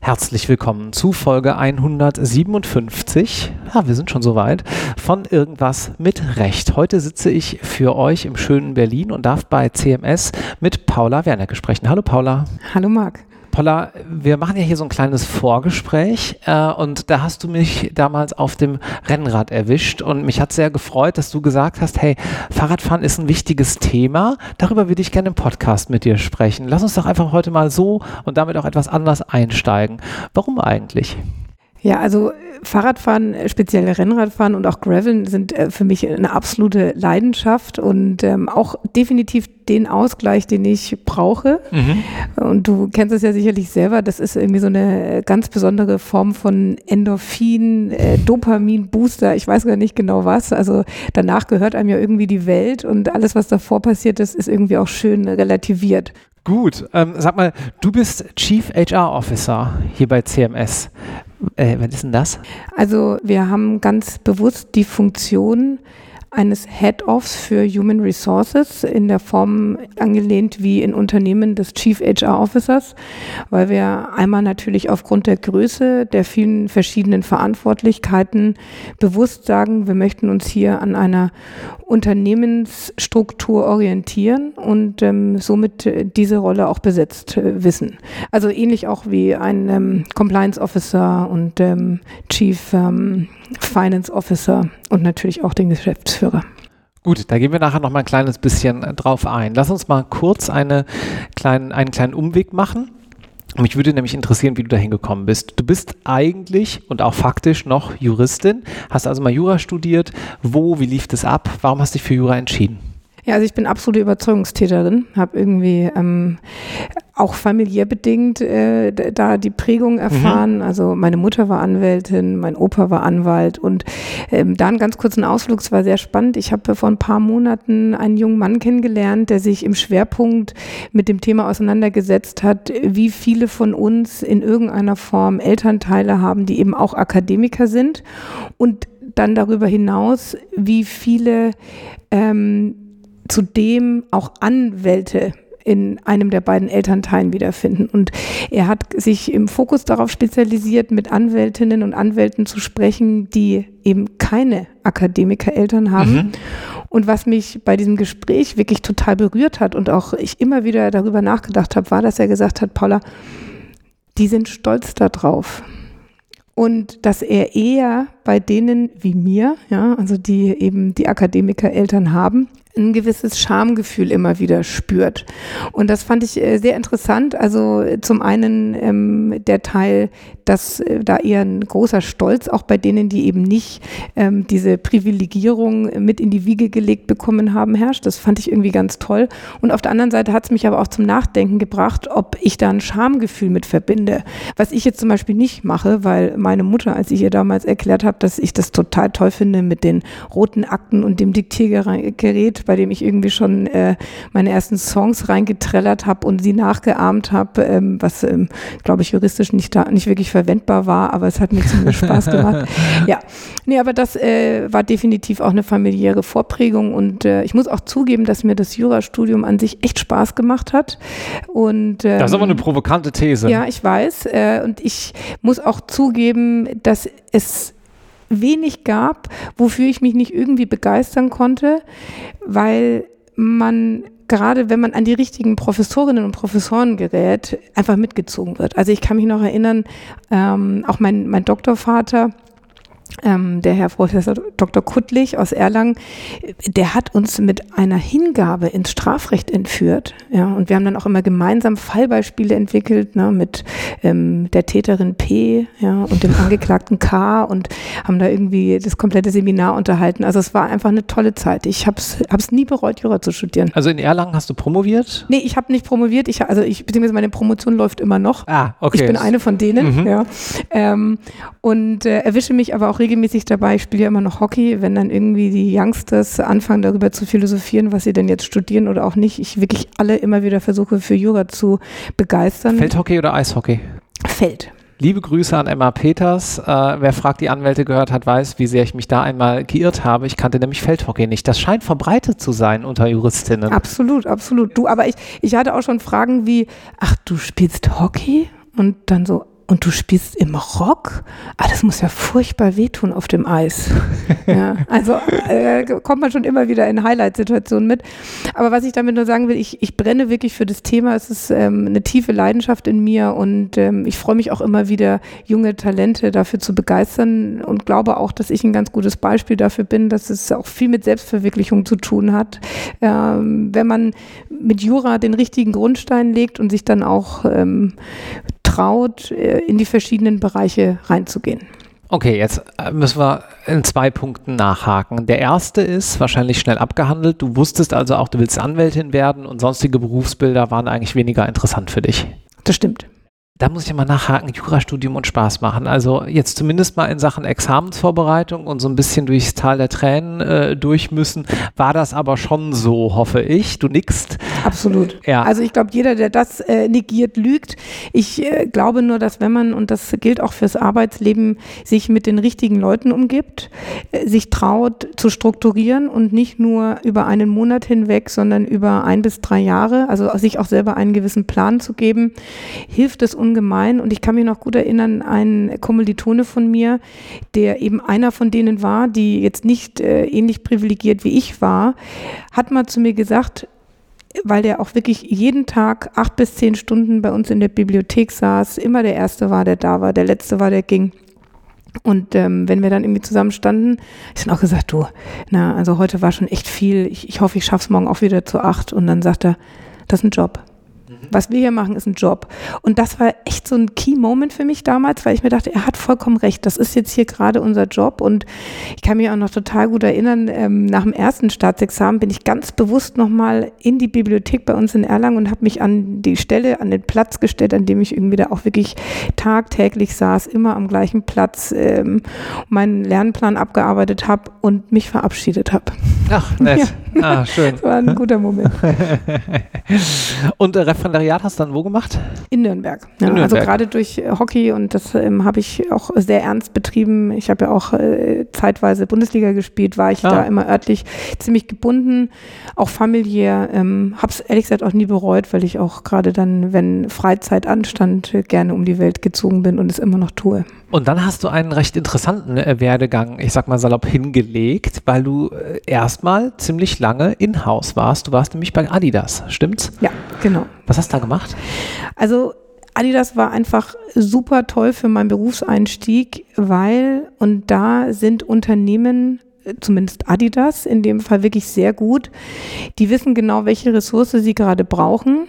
Herzlich willkommen zu Folge 157. Ja, wir sind schon soweit. Von Irgendwas mit Recht. Heute sitze ich für euch im schönen Berlin und darf bei CMS mit Paula Werner sprechen. Hallo Paula. Hallo Marc. Paula, wir machen ja hier so ein kleines Vorgespräch äh, und da hast du mich damals auf dem Rennrad erwischt und mich hat sehr gefreut, dass du gesagt hast, hey, Fahrradfahren ist ein wichtiges Thema, darüber würde ich gerne im Podcast mit dir sprechen. Lass uns doch einfach heute mal so und damit auch etwas anders einsteigen. Warum eigentlich? Ja, also Fahrradfahren, speziell Rennradfahren und auch Graveln sind äh, für mich eine absolute Leidenschaft und ähm, auch definitiv den Ausgleich, den ich brauche. Mhm. Und du kennst es ja sicherlich selber, das ist irgendwie so eine ganz besondere Form von Endorphin, äh, Dopamin, Booster, ich weiß gar nicht genau was. Also danach gehört einem ja irgendwie die Welt und alles, was davor passiert ist, ist irgendwie auch schön relativiert. Gut, ähm, sag mal, du bist Chief HR Officer hier bei CMS. Äh, was ist denn das? Also wir haben ganz bewusst die Funktion, eines Head-Offs für Human Resources in der Form angelehnt wie in Unternehmen des Chief HR Officers, weil wir einmal natürlich aufgrund der Größe der vielen verschiedenen Verantwortlichkeiten bewusst sagen, wir möchten uns hier an einer Unternehmensstruktur orientieren und ähm, somit diese Rolle auch besetzt äh, wissen. Also ähnlich auch wie ein ähm, Compliance Officer und ähm, Chief ähm, Finance Officer und natürlich auch den Geschäftsführer. Gut, da gehen wir nachher noch mal ein kleines bisschen äh, drauf ein. Lass uns mal kurz eine kleinen, einen kleinen Umweg machen. Mich würde nämlich interessieren, wie du da hingekommen bist. Du bist eigentlich und auch faktisch noch Juristin, hast also mal Jura studiert. Wo, wie lief das ab? Warum hast du dich für Jura entschieden? Ja, also ich bin absolute Überzeugungstäterin, habe irgendwie ähm, auch familiär bedingt äh, da die Prägung erfahren. Mhm. Also meine Mutter war Anwältin, mein Opa war Anwalt und ähm, da einen ganz kurzen Ausflug, es war sehr spannend. Ich habe vor ein paar Monaten einen jungen Mann kennengelernt, der sich im Schwerpunkt mit dem Thema auseinandergesetzt hat, wie viele von uns in irgendeiner Form Elternteile haben, die eben auch Akademiker sind und dann darüber hinaus, wie viele ähm, zudem auch Anwälte in einem der beiden Elternteilen wiederfinden. Und er hat sich im Fokus darauf spezialisiert, mit Anwältinnen und Anwälten zu sprechen, die eben keine Akademiker-Eltern haben. Mhm. Und was mich bei diesem Gespräch wirklich total berührt hat und auch ich immer wieder darüber nachgedacht habe, war, dass er gesagt hat, Paula, die sind stolz darauf. Und dass er eher bei denen wie mir, ja, also die eben die Akademiker-Eltern haben, ein gewisses Schamgefühl immer wieder spürt. Und das fand ich äh, sehr interessant. Also äh, zum einen ähm, der Teil, dass äh, da eher ein großer Stolz auch bei denen, die eben nicht ähm, diese Privilegierung mit in die Wiege gelegt bekommen haben, herrscht. Das fand ich irgendwie ganz toll. Und auf der anderen Seite hat es mich aber auch zum Nachdenken gebracht, ob ich da ein Schamgefühl mit verbinde. Was ich jetzt zum Beispiel nicht mache, weil meine Mutter, als ich ihr damals erklärt habe, dass ich das total toll finde mit den roten Akten und dem Diktiergerät, bei dem ich irgendwie schon äh, meine ersten Songs reingetrellert habe und sie nachgeahmt habe, ähm, was, ähm, glaube ich, juristisch nicht, da, nicht wirklich verwendbar war, aber es hat mir zumindest Spaß gemacht. Ja, nee, aber das äh, war definitiv auch eine familiäre Vorprägung und äh, ich muss auch zugeben, dass mir das Jurastudium an sich echt Spaß gemacht hat. Und, ähm, das ist aber eine provokante These. Ja, ich weiß. Äh, und ich muss auch zugeben, dass es wenig gab, wofür ich mich nicht irgendwie begeistern konnte, weil man gerade wenn man an die richtigen Professorinnen und Professoren gerät, einfach mitgezogen wird. Also ich kann mich noch erinnern, ähm, auch mein, mein Doktorvater, ähm, der Herr Professor Dr. Kuttlich aus Erlangen, der hat uns mit einer Hingabe ins Strafrecht entführt. Ja, und wir haben dann auch immer gemeinsam Fallbeispiele entwickelt, ne, mit ähm, der Täterin P ja, und dem Angeklagten K und haben da irgendwie das komplette Seminar unterhalten. Also es war einfach eine tolle Zeit. Ich habe es nie bereut, Jura zu studieren. Also in Erlangen hast du promoviert? Nee, ich habe nicht promoviert. Ich, also ich, beziehungsweise meine Promotion läuft immer noch. Ah, okay. Ich bin eine von denen, mhm. ja. Ähm, und äh, erwische mich aber auch regelmäßig dabei. Ich spiele ja immer noch Hockey, wenn dann irgendwie die Youngsters anfangen, darüber zu philosophieren, was sie denn jetzt studieren oder auch nicht. Ich wirklich alle immer wieder versuche, für Jura zu begeistern. Feldhockey oder Eishockey? Feld. Liebe Grüße an Emma Peters. Äh, wer fragt, die Anwälte gehört hat, weiß, wie sehr ich mich da einmal geirrt habe. Ich kannte nämlich Feldhockey nicht. Das scheint verbreitet zu sein unter Juristinnen. Absolut, absolut. Du, aber ich, ich hatte auch schon Fragen wie, ach, du spielst Hockey? Und dann so, und du spielst im Rock? Ah, das muss ja furchtbar wehtun auf dem Eis. ja, also äh, kommt man schon immer wieder in Highlight-Situationen mit. Aber was ich damit nur sagen will, ich, ich brenne wirklich für das Thema. Es ist ähm, eine tiefe Leidenschaft in mir und ähm, ich freue mich auch immer wieder, junge Talente dafür zu begeistern und glaube auch, dass ich ein ganz gutes Beispiel dafür bin, dass es auch viel mit Selbstverwirklichung zu tun hat. Ähm, wenn man mit Jura den richtigen Grundstein legt und sich dann auch ähm, traut, äh, in die verschiedenen Bereiche reinzugehen. Okay, jetzt äh, müssen wir in zwei Punkten nachhaken. Der erste ist wahrscheinlich schnell abgehandelt. Du wusstest also auch, du willst Anwältin werden und sonstige Berufsbilder waren eigentlich weniger interessant für dich. Das stimmt da muss ich mal nachhaken, Jurastudium und Spaß machen. Also jetzt zumindest mal in Sachen Examensvorbereitung und so ein bisschen durchs Tal der Tränen äh, durch müssen, war das aber schon so, hoffe ich. Du nickst. Absolut. Ja. Also ich glaube, jeder, der das äh, negiert, lügt. Ich äh, glaube nur, dass wenn man, und das gilt auch fürs Arbeitsleben, sich mit den richtigen Leuten umgibt, äh, sich traut zu strukturieren und nicht nur über einen Monat hinweg, sondern über ein bis drei Jahre, also sich auch selber einen gewissen Plan zu geben, hilft es ungemein. Und ich kann mich noch gut erinnern, ein Kommilitone von mir, der eben einer von denen war, die jetzt nicht äh, ähnlich privilegiert wie ich war, hat mal zu mir gesagt, weil der auch wirklich jeden Tag acht bis zehn Stunden bei uns in der Bibliothek saß, immer der Erste war, der da war, der Letzte war, der ging. Und ähm, wenn wir dann irgendwie zusammen standen, ich dann auch gesagt, du, na, also heute war schon echt viel, ich, ich hoffe, ich schaff's morgen auch wieder zu acht. Und dann sagt er, das ist ein Job. Was wir hier machen, ist ein Job. Und das war echt so ein Key-Moment für mich damals, weil ich mir dachte, er hat vollkommen recht. Das ist jetzt hier gerade unser Job. Und ich kann mich auch noch total gut erinnern, ähm, nach dem ersten Staatsexamen bin ich ganz bewusst nochmal in die Bibliothek bei uns in Erlangen und habe mich an die Stelle, an den Platz gestellt, an dem ich irgendwie da auch wirklich tagtäglich saß, immer am gleichen Platz, ähm, meinen Lernplan abgearbeitet habe und mich verabschiedet habe. Ach, nett. Ja. Ah, schön. Das war ein guter Moment. und äh, Referendariat hast du dann wo gemacht? In Nürnberg. Ja, In also Nürnberg. Also gerade durch äh, Hockey und das ähm, habe ich auch sehr ernst betrieben. Ich habe ja auch äh, zeitweise Bundesliga gespielt, war ich ah. da immer örtlich ziemlich gebunden, auch familiär. Ähm, habe es ehrlich gesagt auch nie bereut, weil ich auch gerade dann, wenn Freizeit anstand, gerne um die Welt gezogen bin und es immer noch tue. Und dann hast du einen recht interessanten äh, Werdegang, ich sag mal salopp, hingelegt, weil du äh, erstmal ziemlich lange in-house warst. Du warst nämlich bei Adidas, stimmt's? Ja, genau. Was hast du da gemacht? Also Adidas war einfach super toll für meinen Berufseinstieg, weil, und da sind Unternehmen zumindest Adidas in dem Fall wirklich sehr gut. Die wissen genau, welche Ressource sie gerade brauchen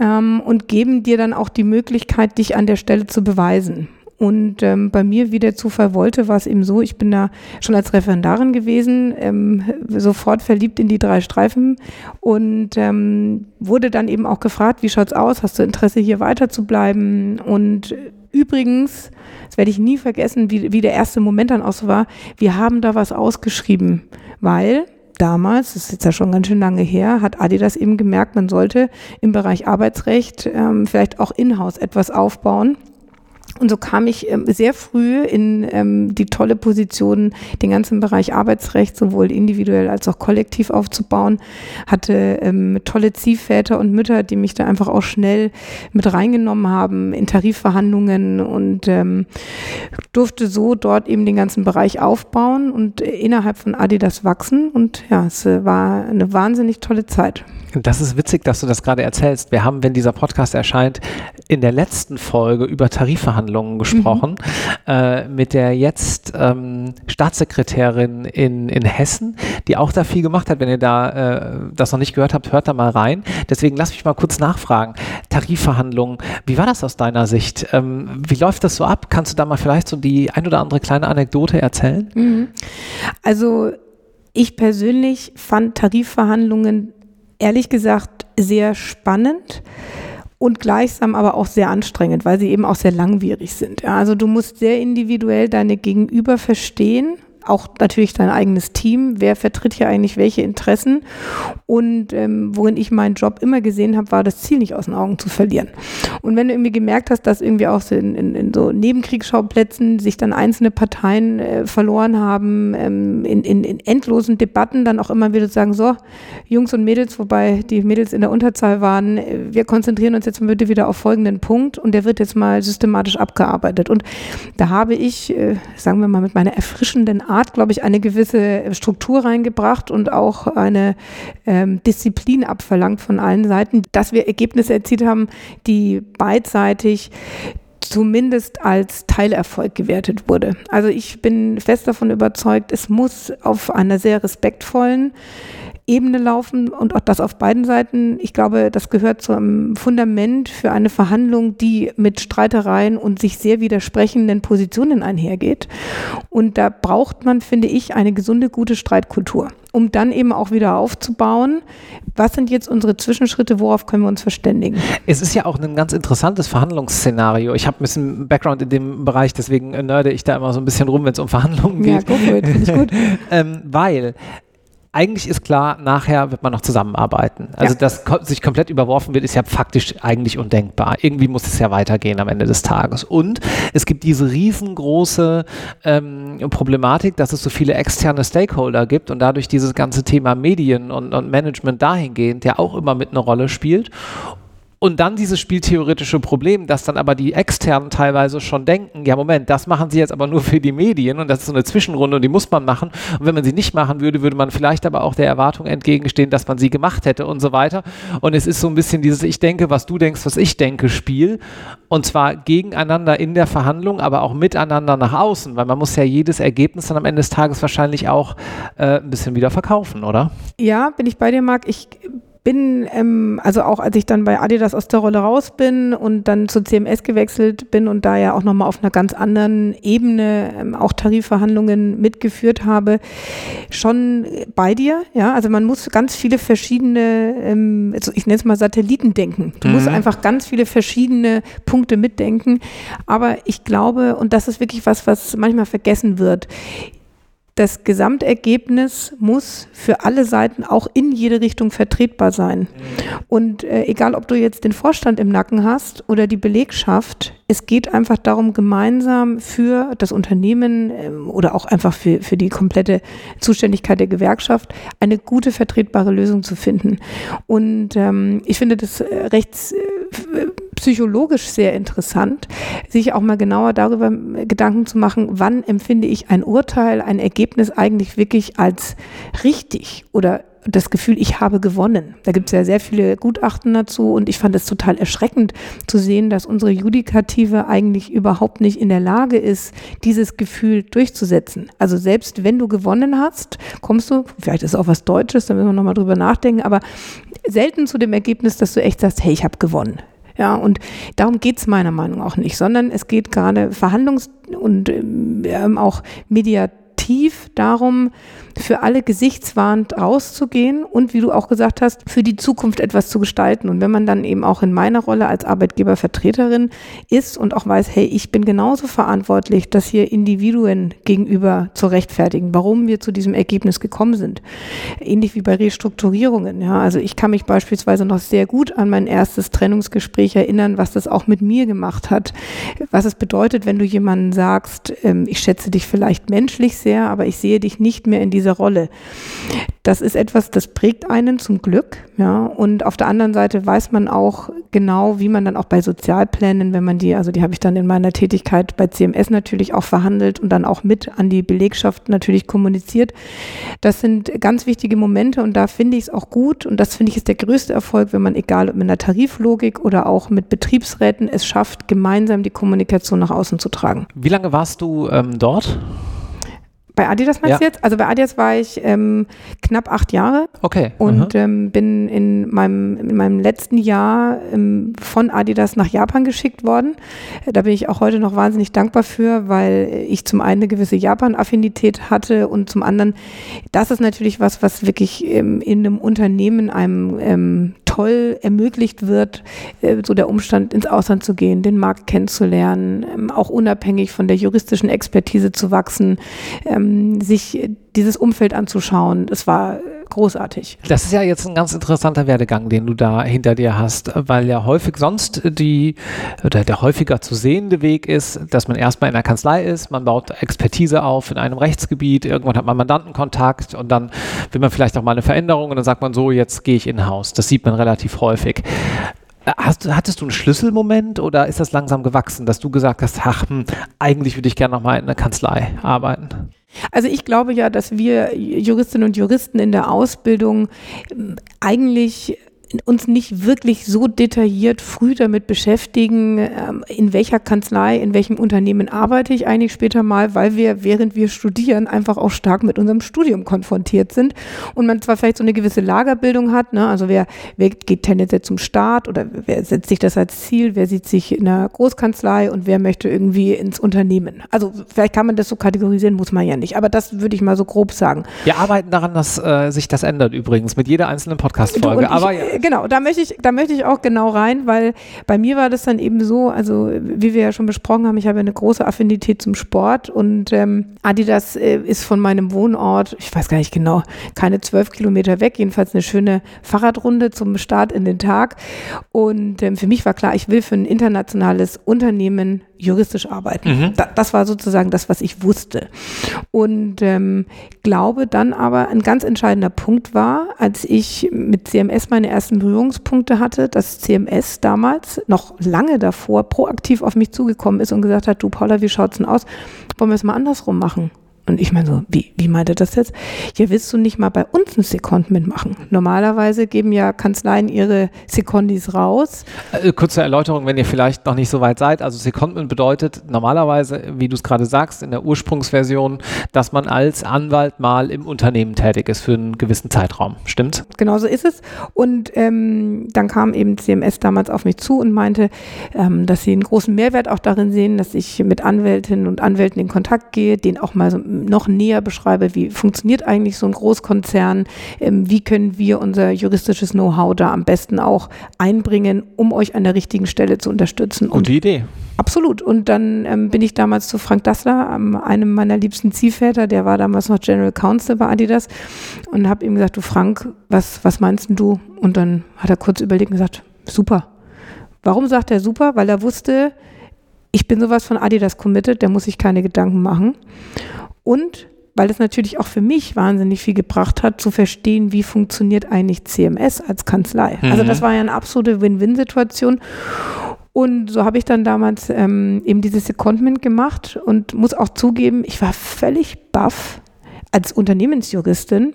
ähm, und geben dir dann auch die Möglichkeit, dich an der Stelle zu beweisen. Und ähm, bei mir, wie der Zufall wollte, war es eben so, ich bin da schon als Referendarin gewesen, ähm, sofort verliebt in die drei Streifen und ähm, wurde dann eben auch gefragt, wie schaut's aus, hast du Interesse hier weiter zu bleiben? Und übrigens, das werde ich nie vergessen, wie, wie der erste Moment dann auch so war, wir haben da was ausgeschrieben, weil damals, das ist jetzt ja schon ganz schön lange her, hat Adidas eben gemerkt, man sollte im Bereich Arbeitsrecht ähm, vielleicht auch in-house etwas aufbauen. Und so kam ich ähm, sehr früh in ähm, die tolle Position, den ganzen Bereich Arbeitsrecht sowohl individuell als auch kollektiv aufzubauen. Hatte ähm, tolle Ziehväter und Mütter, die mich da einfach auch schnell mit reingenommen haben in Tarifverhandlungen und durfte so dort eben den ganzen Bereich aufbauen und innerhalb von Adidas wachsen. Und ja, es äh, war eine wahnsinnig tolle Zeit. Das ist witzig, dass du das gerade erzählst. Wir haben, wenn dieser Podcast erscheint, in der letzten Folge über Tarifverhandlungen gesprochen mhm. äh, mit der jetzt ähm, Staatssekretärin in, in Hessen, die auch da viel gemacht hat. Wenn ihr da äh, das noch nicht gehört habt, hört da mal rein. Deswegen lass mich mal kurz nachfragen. Tarifverhandlungen, wie war das aus deiner Sicht? Ähm, wie läuft das so ab? Kannst du da mal vielleicht so die ein oder andere kleine Anekdote erzählen? Mhm. Also ich persönlich fand Tarifverhandlungen ehrlich gesagt sehr spannend und gleichsam aber auch sehr anstrengend, weil sie eben auch sehr langwierig sind. Ja, also du musst sehr individuell deine Gegenüber verstehen, auch natürlich dein eigenes Team. Wer vertritt hier eigentlich welche Interessen? Und ähm, worin ich meinen Job immer gesehen habe, war das Ziel nicht aus den Augen zu verlieren. Und wenn du irgendwie gemerkt hast, dass irgendwie auch so in, in, in so Nebenkriegsschauplätzen sich dann einzelne Parteien äh, verloren haben, ähm, in, in, in endlosen Debatten dann auch immer wieder sagen, so, Jungs und Mädels, wobei die Mädels in der Unterzahl waren, äh, wir konzentrieren uns jetzt bitte wieder auf folgenden Punkt und der wird jetzt mal systematisch abgearbeitet. Und da habe ich, äh, sagen wir mal, mit meiner erfrischenden Art, glaube ich, eine gewisse Struktur reingebracht und auch eine ähm, Disziplin abverlangt von allen Seiten, dass wir Ergebnisse erzielt haben, die beidseitig zumindest als Teilerfolg gewertet wurde. Also ich bin fest davon überzeugt, es muss auf einer sehr respektvollen Ebene laufen und auch das auf beiden Seiten. Ich glaube, das gehört zum Fundament für eine Verhandlung, die mit Streitereien und sich sehr widersprechenden Positionen einhergeht. Und da braucht man, finde ich, eine gesunde, gute Streitkultur, um dann eben auch wieder aufzubauen. Was sind jetzt unsere Zwischenschritte? Worauf können wir uns verständigen? Es ist ja auch ein ganz interessantes Verhandlungsszenario. Ich habe ein bisschen Background in dem Bereich, deswegen nerde ich da immer so ein bisschen rum, wenn es um Verhandlungen geht. Ja, gut, finde ich gut. ähm, weil eigentlich ist klar, nachher wird man noch zusammenarbeiten. Also, ja. dass sich komplett überworfen wird, ist ja faktisch eigentlich undenkbar. Irgendwie muss es ja weitergehen am Ende des Tages. Und es gibt diese riesengroße ähm, Problematik, dass es so viele externe Stakeholder gibt und dadurch dieses ganze Thema Medien und, und Management dahingehend ja auch immer mit eine Rolle spielt. Und dann dieses spieltheoretische Problem, dass dann aber die Externen teilweise schon denken, ja Moment, das machen sie jetzt aber nur für die Medien und das ist so eine Zwischenrunde und die muss man machen. Und wenn man sie nicht machen würde, würde man vielleicht aber auch der Erwartung entgegenstehen, dass man sie gemacht hätte und so weiter. Und es ist so ein bisschen dieses Ich denke, was du denkst, was ich denke Spiel. Und zwar gegeneinander in der Verhandlung, aber auch miteinander nach außen, weil man muss ja jedes Ergebnis dann am Ende des Tages wahrscheinlich auch äh, ein bisschen wieder verkaufen, oder? Ja, bin ich bei dir, Marc. Ich bin, ähm, also auch als ich dann bei Adidas aus der Rolle raus bin und dann zu CMS gewechselt bin und da ja auch nochmal auf einer ganz anderen Ebene ähm, auch Tarifverhandlungen mitgeführt habe, schon bei dir, ja, also man muss ganz viele verschiedene, ähm, also ich nenne es mal Satelliten denken. Du mhm. musst einfach ganz viele verschiedene Punkte mitdenken, aber ich glaube, und das ist wirklich was, was manchmal vergessen wird, das Gesamtergebnis muss für alle Seiten auch in jede Richtung vertretbar sein. Und äh, egal, ob du jetzt den Vorstand im Nacken hast oder die Belegschaft, es geht einfach darum, gemeinsam für das Unternehmen äh, oder auch einfach für, für die komplette Zuständigkeit der Gewerkschaft eine gute, vertretbare Lösung zu finden. Und ähm, ich finde das äh, rechts äh, psychologisch sehr interessant, sich auch mal genauer darüber Gedanken zu machen, wann empfinde ich ein Urteil, ein Ergebnis eigentlich wirklich als richtig oder das Gefühl, ich habe gewonnen. Da gibt es ja sehr viele Gutachten dazu und ich fand es total erschreckend zu sehen, dass unsere Judikative eigentlich überhaupt nicht in der Lage ist, dieses Gefühl durchzusetzen. Also selbst wenn du gewonnen hast, kommst du, vielleicht ist auch was Deutsches, da müssen wir nochmal drüber nachdenken, aber selten zu dem Ergebnis, dass du echt sagst, hey, ich habe gewonnen. Ja, und darum geht es meiner Meinung auch nicht, sondern es geht gerade Verhandlungs- und ähm, auch mediativ darum, für alle gesichtswahrend rauszugehen und wie du auch gesagt hast, für die Zukunft etwas zu gestalten. Und wenn man dann eben auch in meiner Rolle als Arbeitgebervertreterin ist und auch weiß, hey, ich bin genauso verantwortlich, das hier Individuen gegenüber zu rechtfertigen, warum wir zu diesem Ergebnis gekommen sind. Ähnlich wie bei Restrukturierungen. Ja, also ich kann mich beispielsweise noch sehr gut an mein erstes Trennungsgespräch erinnern, was das auch mit mir gemacht hat. Was es bedeutet, wenn du jemanden sagst, ähm, ich schätze dich vielleicht menschlich sehr, aber ich sehe dich nicht mehr in dieser diese Rolle. Das ist etwas, das prägt einen zum Glück, ja. Und auf der anderen Seite weiß man auch genau, wie man dann auch bei Sozialplänen, wenn man die, also die habe ich dann in meiner Tätigkeit bei CMS natürlich auch verhandelt und dann auch mit an die Belegschaft natürlich kommuniziert. Das sind ganz wichtige Momente und da finde ich es auch gut und das finde ich ist der größte Erfolg, wenn man egal ob mit einer Tariflogik oder auch mit Betriebsräten es schafft, gemeinsam die Kommunikation nach außen zu tragen. Wie lange warst du ähm, dort? Bei Adidas meinst ja. du jetzt? Also bei Adidas war ich ähm, knapp acht Jahre. Okay. Und ähm, bin in meinem, in meinem letzten Jahr ähm, von Adidas nach Japan geschickt worden. Da bin ich auch heute noch wahnsinnig dankbar für, weil ich zum einen eine gewisse Japan-Affinität hatte und zum anderen, das ist natürlich was, was wirklich ähm, in einem Unternehmen, einem ähm, toll ermöglicht wird, äh, so der Umstand ins Ausland zu gehen, den Markt kennenzulernen, ähm, auch unabhängig von der juristischen Expertise zu wachsen, ähm, sich dieses Umfeld anzuschauen. Es war großartig. Das ist ja jetzt ein ganz interessanter Werdegang, den du da hinter dir hast, weil ja häufig sonst die, oder der häufiger zu sehende Weg ist, dass man erstmal in der Kanzlei ist, man baut Expertise auf in einem Rechtsgebiet, irgendwann hat man Mandantenkontakt und dann will man vielleicht auch mal eine Veränderung und dann sagt man so, jetzt gehe ich in Haus. Das sieht man relativ häufig. Hast, hattest du einen Schlüsselmoment oder ist das langsam gewachsen, dass du gesagt hast, ach, hm, eigentlich würde ich gerne nochmal in einer Kanzlei arbeiten? Also ich glaube ja, dass wir Juristinnen und Juristen in der Ausbildung ähm, eigentlich uns nicht wirklich so detailliert früh damit beschäftigen, ähm, in welcher Kanzlei, in welchem Unternehmen arbeite ich eigentlich später mal, weil wir, während wir studieren, einfach auch stark mit unserem Studium konfrontiert sind und man zwar vielleicht so eine gewisse Lagerbildung hat, ne? also wer, wer geht tendenziell zum Staat oder wer setzt sich das als Ziel, wer sieht sich in einer Großkanzlei und wer möchte irgendwie ins Unternehmen. Also vielleicht kann man das so kategorisieren, muss man ja nicht, aber das würde ich mal so grob sagen. Wir arbeiten daran, dass äh, sich das ändert übrigens mit jeder einzelnen Podcast-Folge. Aber ja genau, da möchte ich, da möchte ich auch genau rein, weil bei mir war das dann eben so, also wie wir ja schon besprochen haben, ich habe eine große Affinität zum Sport und ähm, Adidas äh, ist von meinem Wohnort, ich weiß gar nicht genau, keine zwölf Kilometer weg, jedenfalls eine schöne Fahrradrunde zum Start in den Tag. Und ähm, für mich war klar, ich will für ein internationales Unternehmen juristisch arbeiten. Mhm. Da, das war sozusagen das, was ich wusste. Und ähm, glaube dann aber ein ganz entscheidender Punkt war, als ich mit CMS meine ersten Berührungspunkte hatte, dass CMS damals noch lange davor proaktiv auf mich zugekommen ist und gesagt hat, du Paula, wie schaut's denn aus? Wollen wir es mal andersrum machen? Und ich meine so, wie, wie meint er das jetzt? Ja, willst du nicht mal bei uns ein Secondment machen? Normalerweise geben ja Kanzleien ihre Secondis raus. Äh, kurze Erläuterung, wenn ihr vielleicht noch nicht so weit seid. Also Secondment bedeutet normalerweise, wie du es gerade sagst, in der Ursprungsversion, dass man als Anwalt mal im Unternehmen tätig ist für einen gewissen Zeitraum. Stimmt? Genau so ist es. Und ähm, dann kam eben CMS damals auf mich zu und meinte, ähm, dass sie einen großen Mehrwert auch darin sehen, dass ich mit Anwältinnen und Anwälten in Kontakt gehe, den auch mal so noch näher beschreibe, wie funktioniert eigentlich so ein Großkonzern, ähm, wie können wir unser juristisches Know-how da am besten auch einbringen, um euch an der richtigen Stelle zu unterstützen. Gute Idee. Absolut. Und dann ähm, bin ich damals zu Frank Dassler, ähm, einem meiner liebsten Ziehväter, der war damals noch General Counsel bei Adidas und habe ihm gesagt, du Frank, was, was meinst du? Und dann hat er kurz überlegt und gesagt, super. Warum sagt er super? Weil er wusste, ich bin sowas von Adidas committed, der muss sich keine Gedanken machen. Und weil es natürlich auch für mich wahnsinnig viel gebracht hat, zu verstehen, wie funktioniert eigentlich CMS als Kanzlei. Mhm. Also das war ja eine absolute Win-Win-Situation. Und so habe ich dann damals ähm, eben dieses Secondment gemacht und muss auch zugeben, ich war völlig baff als Unternehmensjuristin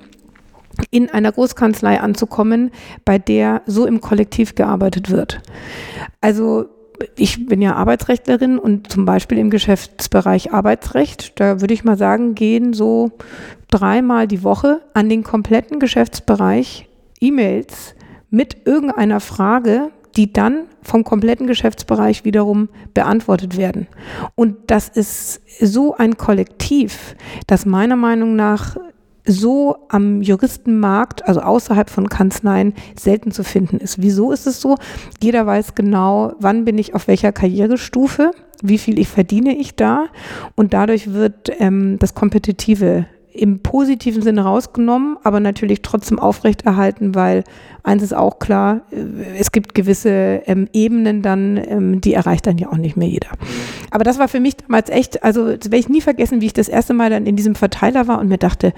in einer Großkanzlei anzukommen, bei der so im Kollektiv gearbeitet wird. Also ich bin ja Arbeitsrechtlerin und zum Beispiel im Geschäftsbereich Arbeitsrecht, da würde ich mal sagen, gehen so dreimal die Woche an den kompletten Geschäftsbereich E-Mails mit irgendeiner Frage, die dann vom kompletten Geschäftsbereich wiederum beantwortet werden. Und das ist so ein Kollektiv, das meiner Meinung nach so am Juristenmarkt, also außerhalb von Kanzleien, selten zu finden ist. Wieso ist es so? Jeder weiß genau, wann bin ich auf welcher Karrierestufe, wie viel ich verdiene ich da und dadurch wird ähm, das Kompetitive im positiven Sinne rausgenommen, aber natürlich trotzdem aufrechterhalten, weil eins ist auch klar, es gibt gewisse ähm, Ebenen dann, ähm, die erreicht dann ja auch nicht mehr jeder. Aber das war für mich damals echt, also werde ich nie vergessen, wie ich das erste Mal dann in diesem Verteiler war und mir dachte,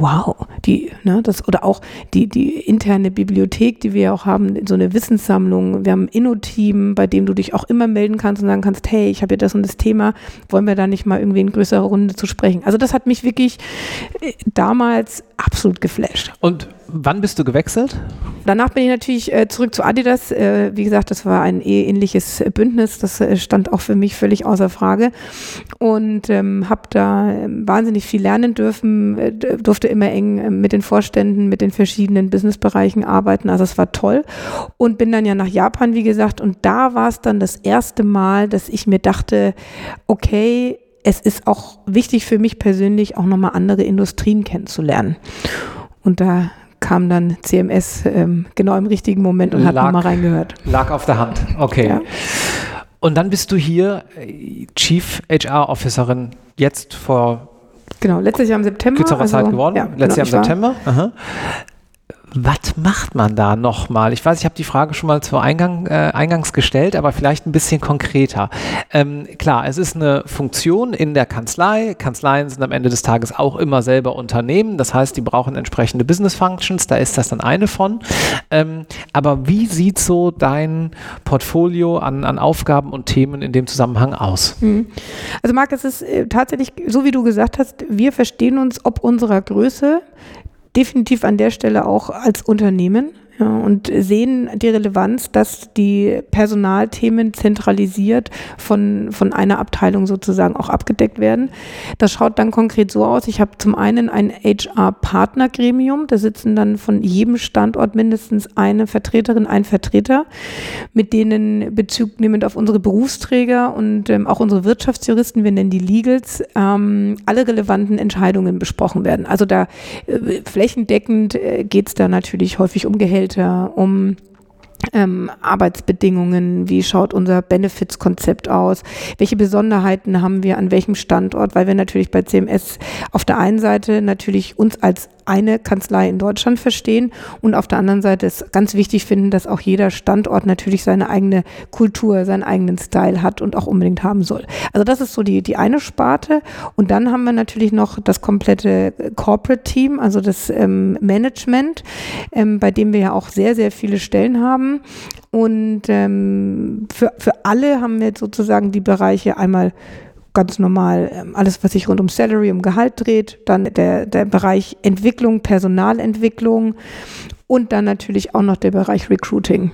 wow, die, ne, das, oder auch die, die interne Bibliothek, die wir auch haben, so eine Wissenssammlung. Wir haben ein Inno-Team, bei dem du dich auch immer melden kannst und sagen kannst, hey, ich habe hier das und das Thema, wollen wir da nicht mal irgendwie in größerer Runde zu sprechen. Also das hat mich wirklich äh, damals absolut geflasht. Und wann bist du gewechselt? Danach bin ich natürlich äh, zurück zu Adidas. Äh, wie gesagt, das war ein eh ähnliches Bündnis. Das äh, stand auch für mich völlig außer Frage. Und ähm, habe da ähm, wahnsinnig viel lernen dürfen, äh, durfte immer eng äh, mit den Vorständen, mit den verschiedenen Businessbereichen arbeiten. Also es war toll. Und bin dann ja nach Japan, wie gesagt. Und da war es dann das erste Mal, dass ich mir dachte, okay, es ist auch wichtig für mich persönlich, auch nochmal andere Industrien kennenzulernen. Und da kam dann CMS ähm, genau im richtigen Moment und lag, hat mal reingehört. Lag auf der Hand, okay. Ja. Und dann bist du hier äh, Chief HR Officerin jetzt vor Genau, letztes Jahr im September. Kürzerer also, Zeit geworden, ja, letztes genau, Jahr im September. Aha was macht man da nochmal? Ich weiß, ich habe die Frage schon mal zu Eingang, äh, eingangs gestellt, aber vielleicht ein bisschen konkreter. Ähm, klar, es ist eine Funktion in der Kanzlei. Kanzleien sind am Ende des Tages auch immer selber Unternehmen. Das heißt, die brauchen entsprechende Business Functions. Da ist das dann eine von. Ähm, aber wie sieht so dein Portfolio an, an Aufgaben und Themen in dem Zusammenhang aus? Mhm. Also Marc, es ist äh, tatsächlich, so wie du gesagt hast, wir verstehen uns ob unserer Größe definitiv an der Stelle auch als Unternehmen ja, und sehen die Relevanz, dass die Personalthemen zentralisiert von, von einer Abteilung sozusagen auch abgedeckt werden. Das schaut dann konkret so aus. Ich habe zum einen ein HR-Partnergremium, da sitzen dann von jedem Standort mindestens eine Vertreterin, ein Vertreter, mit denen Bezug nehmend auf unsere Berufsträger und ähm, auch unsere Wirtschaftsjuristen, wir nennen die Legals, ähm, alle relevanten Entscheidungen besprochen werden. Also da äh, flächendeckend äh, geht es da natürlich häufig um Gehälter Gehälter, um ähm, Arbeitsbedingungen, wie schaut unser Benefits-Konzept aus, welche Besonderheiten haben wir an welchem Standort, weil wir natürlich bei CMS auf der einen Seite natürlich uns als eine Kanzlei in Deutschland verstehen und auf der anderen Seite ist ganz wichtig finden, dass auch jeder Standort natürlich seine eigene Kultur, seinen eigenen Style hat und auch unbedingt haben soll. Also das ist so die, die eine Sparte und dann haben wir natürlich noch das komplette Corporate Team, also das ähm, Management, ähm, bei dem wir ja auch sehr, sehr viele Stellen haben und ähm, für, für alle haben wir jetzt sozusagen die Bereiche einmal ganz normal ähm, alles, was sich rund um Salary, um Gehalt dreht, dann der, der Bereich Entwicklung, Personalentwicklung und dann natürlich auch noch der Bereich Recruiting.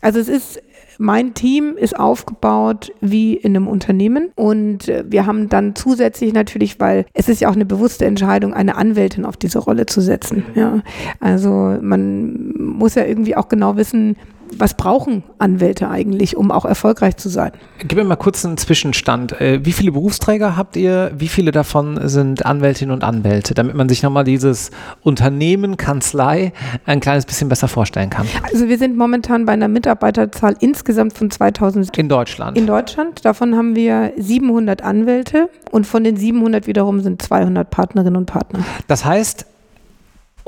Also es ist mein Team ist aufgebaut wie in einem Unternehmen und äh, wir haben dann zusätzlich natürlich, weil es ist ja auch eine bewusste Entscheidung, eine Anwältin auf diese Rolle zu setzen. Ja. Also man muss ja irgendwie auch genau wissen, was brauchen Anwälte eigentlich, um auch erfolgreich zu sein? Gib mir mal kurz einen Zwischenstand. Äh, wie viele Berufsträger habt ihr? Wie viele davon sind Anwältinnen und Anwälte, damit man sich nochmal dieses Unternehmen, Kanzlei ein kleines bisschen besser vorstellen kann? Also wir sind momentan bei einer Mitarbeiterzahl insgesamt von 2000. In Deutschland? In Deutschland. Davon haben wir 700 Anwälte und von den 700 wiederum sind 200 Partnerinnen und Partner. Das heißt,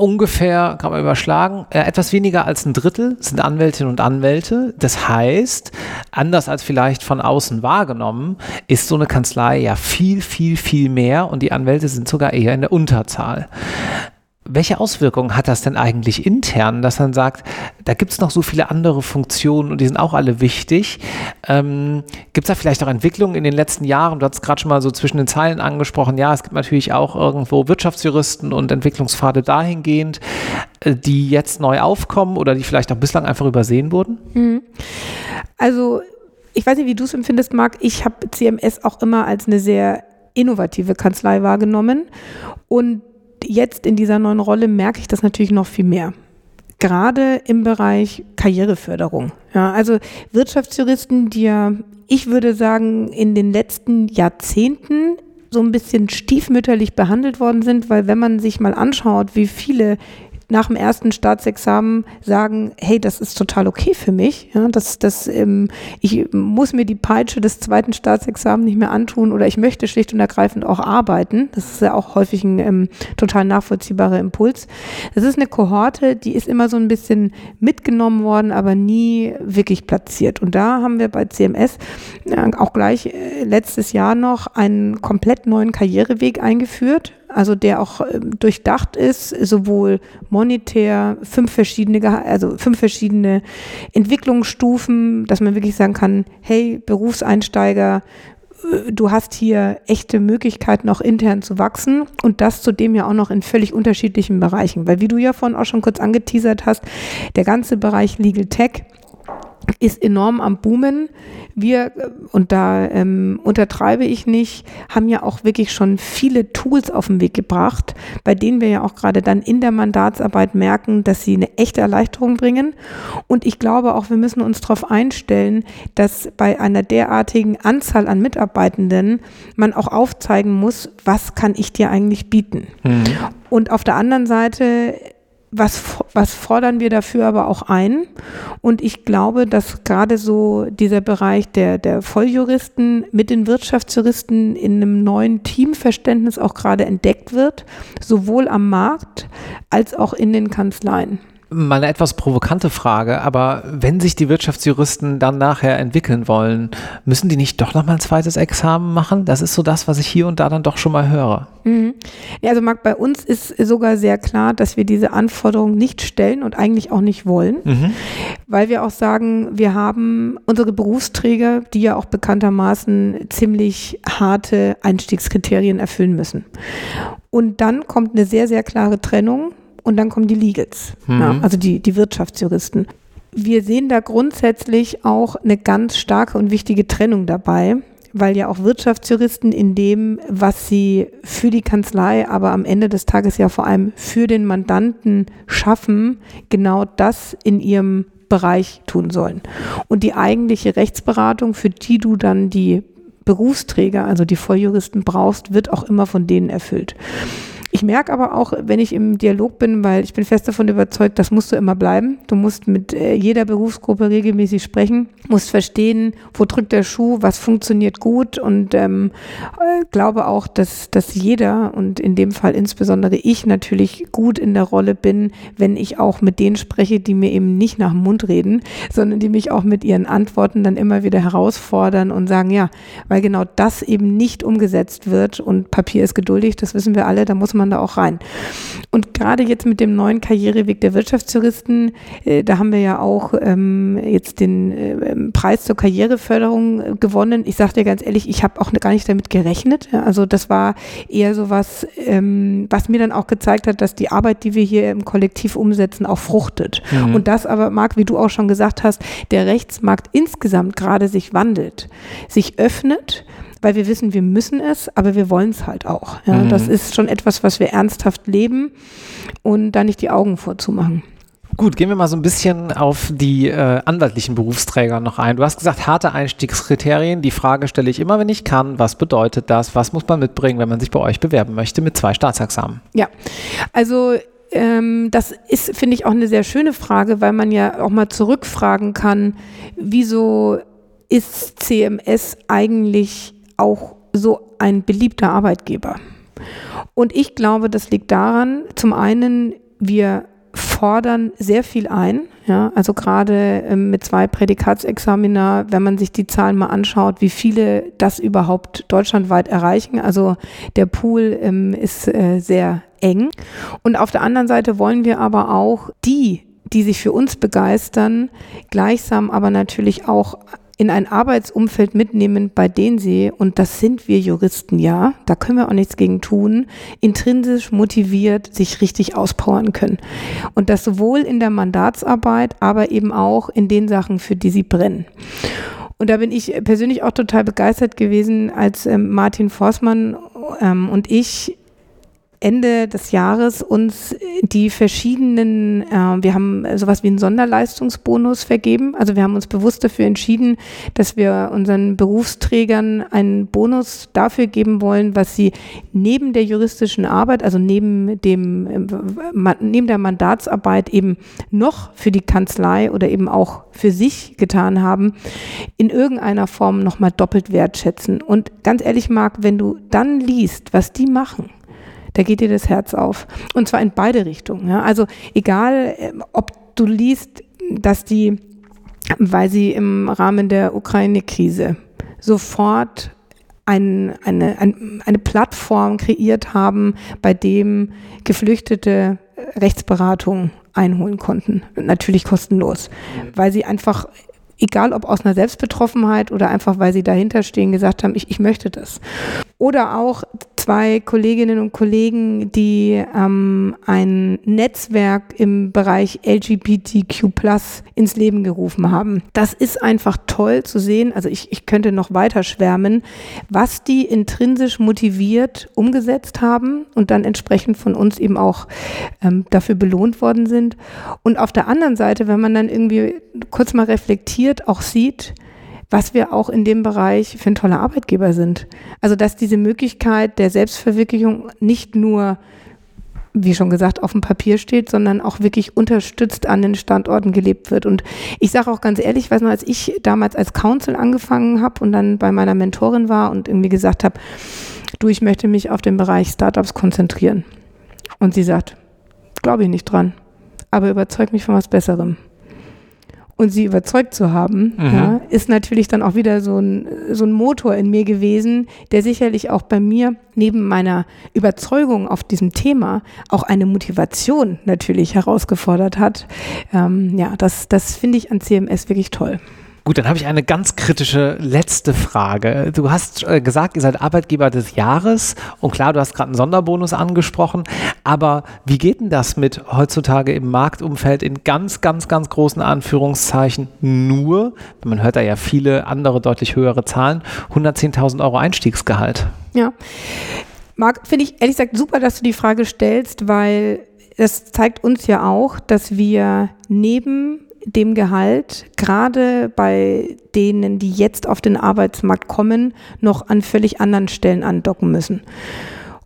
ungefähr, kann man überschlagen, äh, etwas weniger als ein Drittel sind Anwältinnen und Anwälte. Das heißt, anders als vielleicht von außen wahrgenommen, ist so eine Kanzlei ja viel, viel, viel mehr und die Anwälte sind sogar eher in der Unterzahl welche Auswirkungen hat das denn eigentlich intern, dass man sagt, da gibt es noch so viele andere Funktionen und die sind auch alle wichtig. Ähm, gibt es da vielleicht auch Entwicklungen in den letzten Jahren? Du hast gerade schon mal so zwischen den Zeilen angesprochen, ja, es gibt natürlich auch irgendwo Wirtschaftsjuristen und Entwicklungspfade dahingehend, äh, die jetzt neu aufkommen oder die vielleicht auch bislang einfach übersehen wurden? Mhm. Also ich weiß nicht, wie du es empfindest, Marc. Ich habe CMS auch immer als eine sehr innovative Kanzlei wahrgenommen und jetzt in dieser neuen Rolle merke ich das natürlich noch viel mehr. Gerade im Bereich Karriereförderung. Ja, also Wirtschaftsjuristen, die ja, ich würde sagen, in den letzten Jahrzehnten so ein bisschen stiefmütterlich behandelt worden sind, weil wenn man sich mal anschaut, wie viele nach dem ersten Staatsexamen sagen, hey, das ist total okay für mich. Ja, das, das, ähm, ich muss mir die Peitsche des zweiten Staatsexamens nicht mehr antun oder ich möchte schlicht und ergreifend auch arbeiten. Das ist ja auch häufig ein ähm, total nachvollziehbarer Impuls. Das ist eine Kohorte, die ist immer so ein bisschen mitgenommen worden, aber nie wirklich platziert. Und da haben wir bei CMS äh, auch gleich äh, letztes Jahr noch einen komplett neuen Karriereweg eingeführt also der auch ähm, durchdacht ist, sowohl monetär, fünf verschiedene, also fünf verschiedene Entwicklungsstufen, dass man wirklich sagen kann, hey, Berufseinsteiger, äh, du hast hier echte Möglichkeiten, auch intern zu wachsen und das zudem ja auch noch in völlig unterschiedlichen Bereichen. Weil wie du ja vorhin auch schon kurz angeteasert hast, der ganze Bereich Legal Tech ist enorm am Boomen. Wir, und da ähm, untertreibe ich nicht, haben ja auch wirklich schon viele Tools auf den Weg gebracht, bei denen wir ja auch gerade dann in der Mandatsarbeit merken, dass sie eine echte Erleichterung bringen. Und ich glaube auch, wir müssen uns darauf einstellen, dass bei einer derartigen Anzahl an Mitarbeitenden man auch aufzeigen muss, was kann ich dir eigentlich bieten. Mhm. Und auf der anderen Seite was, was fordern wir dafür aber auch ein? Und ich glaube, dass gerade so dieser Bereich der, der Volljuristen mit den Wirtschaftsjuristen in einem neuen Teamverständnis auch gerade entdeckt wird, sowohl am Markt als auch in den Kanzleien mal eine etwas provokante Frage, aber wenn sich die Wirtschaftsjuristen dann nachher entwickeln wollen, müssen die nicht doch nochmal ein zweites Examen machen? Das ist so das, was ich hier und da dann doch schon mal höre. Mhm. Ja, also Marc, bei uns ist sogar sehr klar, dass wir diese Anforderungen nicht stellen und eigentlich auch nicht wollen, mhm. weil wir auch sagen, wir haben unsere Berufsträger, die ja auch bekanntermaßen ziemlich harte Einstiegskriterien erfüllen müssen. Und dann kommt eine sehr, sehr klare Trennung und dann kommen die Legals, mhm. ja, also die, die Wirtschaftsjuristen. Wir sehen da grundsätzlich auch eine ganz starke und wichtige Trennung dabei, weil ja auch Wirtschaftsjuristen in dem, was sie für die Kanzlei, aber am Ende des Tages ja vor allem für den Mandanten schaffen, genau das in ihrem Bereich tun sollen. Und die eigentliche Rechtsberatung, für die du dann die Berufsträger, also die Volljuristen brauchst, wird auch immer von denen erfüllt. Ich merke aber auch, wenn ich im Dialog bin, weil ich bin fest davon überzeugt, das musst du immer bleiben. Du musst mit äh, jeder Berufsgruppe regelmäßig sprechen, musst verstehen, wo drückt der Schuh, was funktioniert gut und ähm, äh, glaube auch, dass, dass jeder und in dem Fall insbesondere ich natürlich gut in der Rolle bin, wenn ich auch mit denen spreche, die mir eben nicht nach dem Mund reden, sondern die mich auch mit ihren Antworten dann immer wieder herausfordern und sagen, ja, weil genau das eben nicht umgesetzt wird und Papier ist geduldig, das wissen wir alle, da muss man man da auch rein. Und gerade jetzt mit dem neuen Karriereweg der Wirtschaftsjuristen, äh, da haben wir ja auch ähm, jetzt den äh, Preis zur Karriereförderung äh, gewonnen. Ich sage dir ganz ehrlich, ich habe auch gar nicht damit gerechnet. Also das war eher so was, ähm, was mir dann auch gezeigt hat, dass die Arbeit, die wir hier im Kollektiv umsetzen, auch fruchtet. Mhm. Und das aber, Marc, wie du auch schon gesagt hast, der Rechtsmarkt insgesamt gerade sich wandelt, sich öffnet weil wir wissen, wir müssen es, aber wir wollen es halt auch. Ja, mhm. Das ist schon etwas, was wir ernsthaft leben und da nicht die Augen vorzumachen. Gut, gehen wir mal so ein bisschen auf die äh, anwaltlichen Berufsträger noch ein. Du hast gesagt, harte Einstiegskriterien. Die Frage stelle ich immer, wenn ich kann. Was bedeutet das? Was muss man mitbringen, wenn man sich bei euch bewerben möchte mit zwei Staatsexamen? Ja, also ähm, das ist, finde ich, auch eine sehr schöne Frage, weil man ja auch mal zurückfragen kann, wieso ist CMS eigentlich auch so ein beliebter Arbeitgeber. Und ich glaube, das liegt daran, zum einen, wir fordern sehr viel ein. Ja, also gerade ähm, mit zwei Prädikatsexamina, wenn man sich die Zahlen mal anschaut, wie viele das überhaupt deutschlandweit erreichen. Also der Pool ähm, ist äh, sehr eng. Und auf der anderen Seite wollen wir aber auch die, die sich für uns begeistern, gleichsam aber natürlich auch in ein Arbeitsumfeld mitnehmen, bei denen sie, und das sind wir Juristen ja, da können wir auch nichts gegen tun, intrinsisch motiviert sich richtig auspowern können. Und das sowohl in der Mandatsarbeit, aber eben auch in den Sachen, für die sie brennen. Und da bin ich persönlich auch total begeistert gewesen, als ähm, Martin Forstmann ähm, und ich Ende des Jahres uns die verschiedenen, äh, wir haben sowas wie einen Sonderleistungsbonus vergeben. Also wir haben uns bewusst dafür entschieden, dass wir unseren Berufsträgern einen Bonus dafür geben wollen, was sie neben der juristischen Arbeit, also neben dem, äh, neben der Mandatsarbeit eben noch für die Kanzlei oder eben auch für sich getan haben, in irgendeiner Form nochmal doppelt wertschätzen. Und ganz ehrlich, Marc, wenn du dann liest, was die machen, da geht dir das Herz auf. Und zwar in beide Richtungen. Ja. Also egal, ähm, ob du liest, dass die, weil sie im Rahmen der Ukraine-Krise sofort ein, eine, ein, eine Plattform kreiert haben, bei dem Geflüchtete Rechtsberatung einholen konnten. Natürlich kostenlos, weil sie einfach egal ob aus einer Selbstbetroffenheit oder einfach, weil sie dahinter stehen, gesagt haben, ich, ich möchte das. Oder auch zwei Kolleginnen und Kollegen, die ähm, ein Netzwerk im Bereich LGBTQ ins Leben gerufen haben. Das ist einfach toll zu sehen. Also ich, ich könnte noch weiter schwärmen, was die intrinsisch motiviert umgesetzt haben und dann entsprechend von uns eben auch ähm, dafür belohnt worden sind. Und auf der anderen Seite, wenn man dann irgendwie kurz mal reflektiert, auch sieht, was wir auch in dem Bereich für ein toller Arbeitgeber sind. Also dass diese Möglichkeit der Selbstverwirklichung nicht nur wie schon gesagt, auf dem Papier steht, sondern auch wirklich unterstützt an den Standorten gelebt wird. Und ich sage auch ganz ehrlich, ich weiß noch, als ich damals als Counsel angefangen habe und dann bei meiner Mentorin war und irgendwie gesagt habe, du, ich möchte mich auf den Bereich Startups konzentrieren. Und sie sagt, glaube ich nicht dran, aber überzeug mich von was Besserem und sie überzeugt zu haben, mhm. ja, ist natürlich dann auch wieder so ein, so ein Motor in mir gewesen, der sicherlich auch bei mir neben meiner Überzeugung auf diesem Thema auch eine Motivation natürlich herausgefordert hat. Ähm, ja, das, das finde ich an CMS wirklich toll. Gut, dann habe ich eine ganz kritische letzte Frage. Du hast äh, gesagt, ihr seid Arbeitgeber des Jahres und klar, du hast gerade einen Sonderbonus angesprochen, aber wie geht denn das mit heutzutage im Marktumfeld in ganz, ganz, ganz großen Anführungszeichen nur, man hört da ja viele andere deutlich höhere Zahlen, 110.000 Euro Einstiegsgehalt? Ja, Marc, finde ich ehrlich gesagt super, dass du die Frage stellst, weil das zeigt uns ja auch, dass wir neben dem Gehalt, gerade bei denen, die jetzt auf den Arbeitsmarkt kommen, noch an völlig anderen Stellen andocken müssen.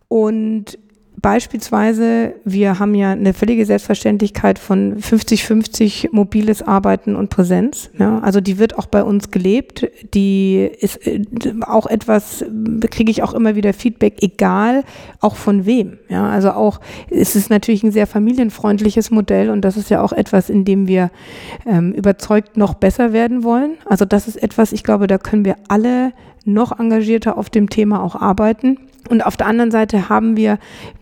Und Beispielsweise, wir haben ja eine völlige Selbstverständlichkeit von 50-50 mobiles Arbeiten und Präsenz. Ja, also die wird auch bei uns gelebt. Die ist äh, auch etwas, kriege ich auch immer wieder Feedback, egal auch von wem. Ja, also auch, es ist natürlich ein sehr familienfreundliches Modell und das ist ja auch etwas, in dem wir ähm, überzeugt noch besser werden wollen. Also das ist etwas, ich glaube, da können wir alle noch engagierter auf dem Thema auch arbeiten. Und auf der anderen Seite haben wir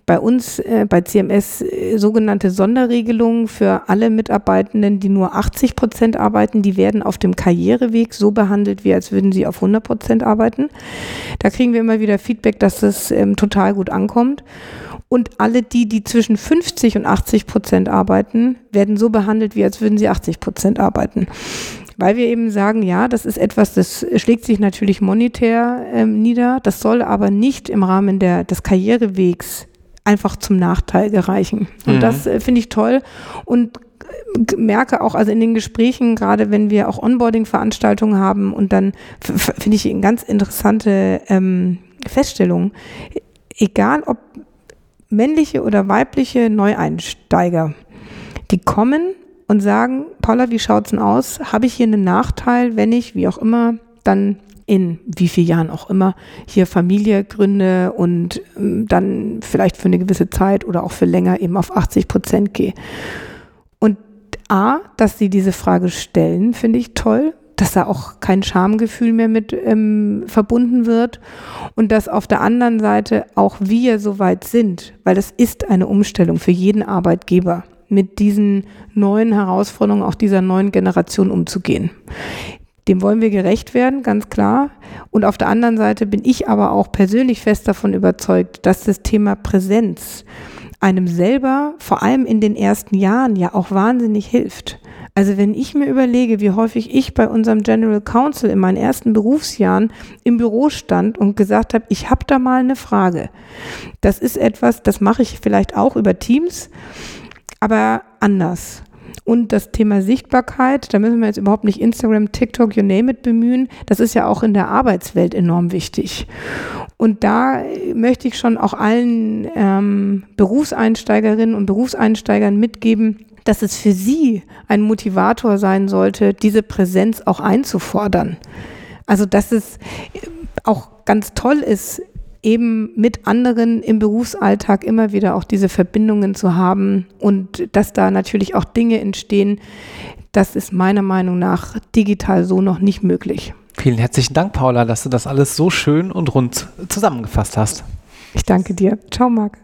bei uns äh, bei CMS äh, sogenannte Sonderregelungen für alle Mitarbeitenden, die nur 80 Prozent arbeiten. Die werden auf dem Karriereweg so behandelt, wie als würden sie auf 100 Prozent arbeiten. Da kriegen wir immer wieder Feedback, dass das ähm, total gut ankommt. Und alle die, die zwischen 50 und 80 Prozent arbeiten, werden so behandelt, wie als würden sie 80 Prozent arbeiten weil wir eben sagen, ja, das ist etwas, das schlägt sich natürlich monetär ähm, nieder, das soll aber nicht im Rahmen der, des Karrierewegs einfach zum Nachteil gereichen. Und mhm. das äh, finde ich toll und äh, merke auch, also in den Gesprächen, gerade wenn wir auch Onboarding-Veranstaltungen haben und dann finde ich eine ganz interessante ähm, Feststellung, egal ob männliche oder weibliche Neueinsteiger, die kommen und sagen, Paula, wie schaut's denn aus? Habe ich hier einen Nachteil, wenn ich, wie auch immer, dann in wie vielen Jahren auch immer hier Familie gründe und ähm, dann vielleicht für eine gewisse Zeit oder auch für länger eben auf 80 Prozent gehe. Und A, dass sie diese Frage stellen, finde ich toll, dass da auch kein Schamgefühl mehr mit ähm, verbunden wird und dass auf der anderen Seite auch wir so weit sind, weil das ist eine Umstellung für jeden Arbeitgeber mit diesen neuen Herausforderungen auch dieser neuen Generation umzugehen. Dem wollen wir gerecht werden, ganz klar. Und auf der anderen Seite bin ich aber auch persönlich fest davon überzeugt, dass das Thema Präsenz einem selber, vor allem in den ersten Jahren, ja auch wahnsinnig hilft. Also wenn ich mir überlege, wie häufig ich bei unserem General Counsel in meinen ersten Berufsjahren im Büro stand und gesagt habe, ich habe da mal eine Frage. Das ist etwas, das mache ich vielleicht auch über Teams aber anders. Und das Thema Sichtbarkeit, da müssen wir jetzt überhaupt nicht Instagram, TikTok, you name it bemühen. Das ist ja auch in der Arbeitswelt enorm wichtig. Und da möchte ich schon auch allen ähm, Berufseinsteigerinnen und Berufseinsteigern mitgeben, dass es für sie ein Motivator sein sollte, diese Präsenz auch einzufordern. Also, dass es auch ganz toll ist, eben mit anderen im Berufsalltag immer wieder auch diese Verbindungen zu haben und dass da natürlich auch Dinge entstehen, das ist meiner Meinung nach digital so noch nicht möglich. Vielen herzlichen Dank, Paula, dass du das alles so schön und rund zusammengefasst hast. Ich danke dir. Ciao, Marc.